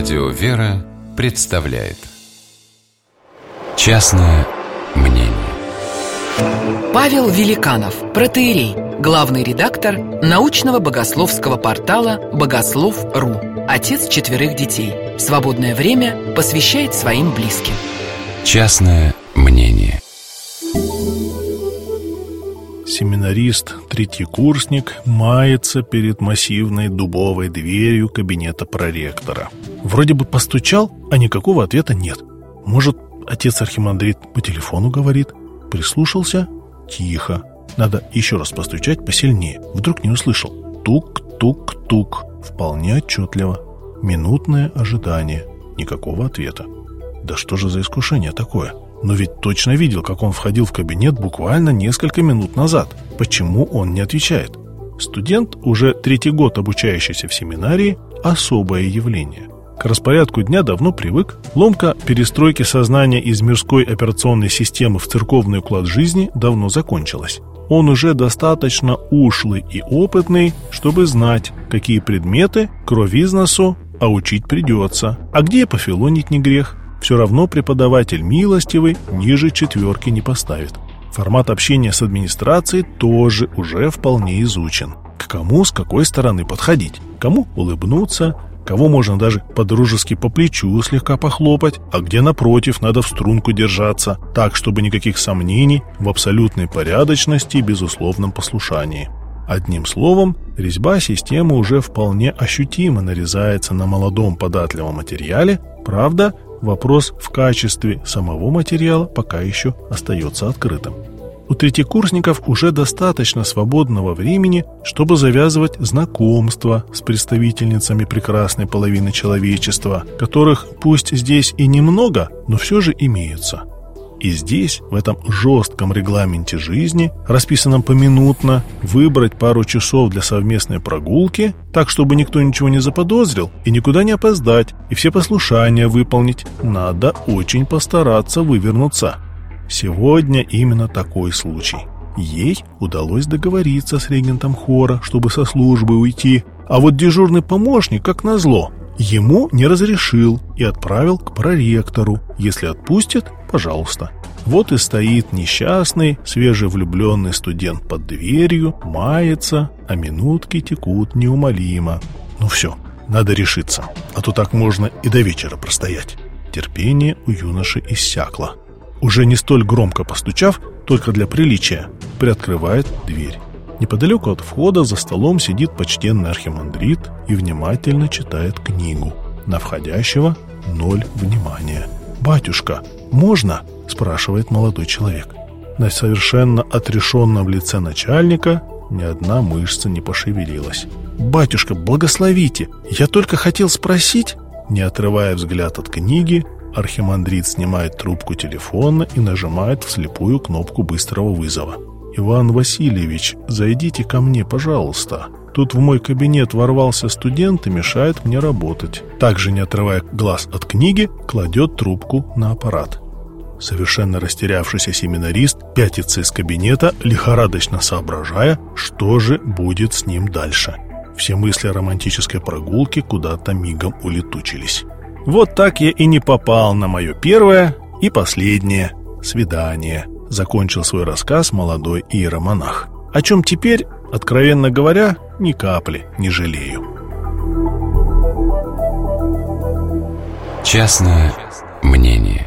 Радио «Вера» представляет Частное мнение Павел Великанов, протеерей, главный редактор научного богословского портала «Богослов.ру», отец четверых детей. Свободное время посвящает своим близким. Частное мнение Семинарист, третий курсник, мается перед массивной дубовой дверью кабинета проректора. Вроде бы постучал, а никакого ответа нет. Может, отец архимандрит по телефону говорит? Прислушался? Тихо. Надо еще раз постучать посильнее. Вдруг не услышал. Тук-тук-тук. Вполне отчетливо. Минутное ожидание. Никакого ответа. Да что же за искушение такое? Но ведь точно видел, как он входил в кабинет буквально несколько минут назад. Почему он не отвечает? Студент, уже третий год обучающийся в семинарии, особое явление. К распорядку дня давно привык. Ломка перестройки сознания из мирской операционной системы в церковный уклад жизни давно закончилась. Он уже достаточно ушлый и опытный, чтобы знать, какие предметы кровизносу, а учить придется, а где пофилонить не грех все равно преподаватель милостивый ниже четверки не поставит. Формат общения с администрацией тоже уже вполне изучен. К кому с какой стороны подходить, кому улыбнуться, кого можно даже по-дружески по плечу слегка похлопать, а где напротив надо в струнку держаться, так, чтобы никаких сомнений в абсолютной порядочности и безусловном послушании. Одним словом, резьба системы уже вполне ощутимо нарезается на молодом податливом материале, правда, вопрос в качестве самого материала пока еще остается открытым. У третьекурсников уже достаточно свободного времени, чтобы завязывать знакомства с представительницами прекрасной половины человечества, которых пусть здесь и немного, но все же имеются. И здесь, в этом жестком регламенте жизни, расписанном поминутно, выбрать пару часов для совместной прогулки, так, чтобы никто ничего не заподозрил, и никуда не опоздать, и все послушания выполнить, надо очень постараться вывернуться. Сегодня именно такой случай. Ей удалось договориться с регентом хора, чтобы со службы уйти, а вот дежурный помощник, как назло, ему не разрешил и отправил к проректору. Если отпустит, пожалуйста. Вот и стоит несчастный, свежевлюбленный студент под дверью, мается, а минутки текут неумолимо. Ну все, надо решиться, а то так можно и до вечера простоять. Терпение у юноши иссякло. Уже не столь громко постучав, только для приличия, приоткрывает дверь. Неподалеку от входа за столом сидит почтенный архимандрит и внимательно читает книгу. На входящего ноль внимания. «Батюшка, можно?» – спрашивает молодой человек. На совершенно отрешенном лице начальника ни одна мышца не пошевелилась. «Батюшка, благословите! Я только хотел спросить...» Не отрывая взгляд от книги, архимандрит снимает трубку телефона и нажимает вслепую кнопку быстрого вызова. «Иван Васильевич, зайдите ко мне, пожалуйста. Тут в мой кабинет ворвался студент и мешает мне работать». Также, не отрывая глаз от книги, кладет трубку на аппарат. Совершенно растерявшийся семинарист пятится из кабинета, лихорадочно соображая, что же будет с ним дальше. Все мысли о романтической прогулке куда-то мигом улетучились. Вот так я и не попал на мое первое и последнее свидание – закончил свой рассказ молодой иеромонах. О чем теперь, откровенно говоря, ни капли не жалею. Частное мнение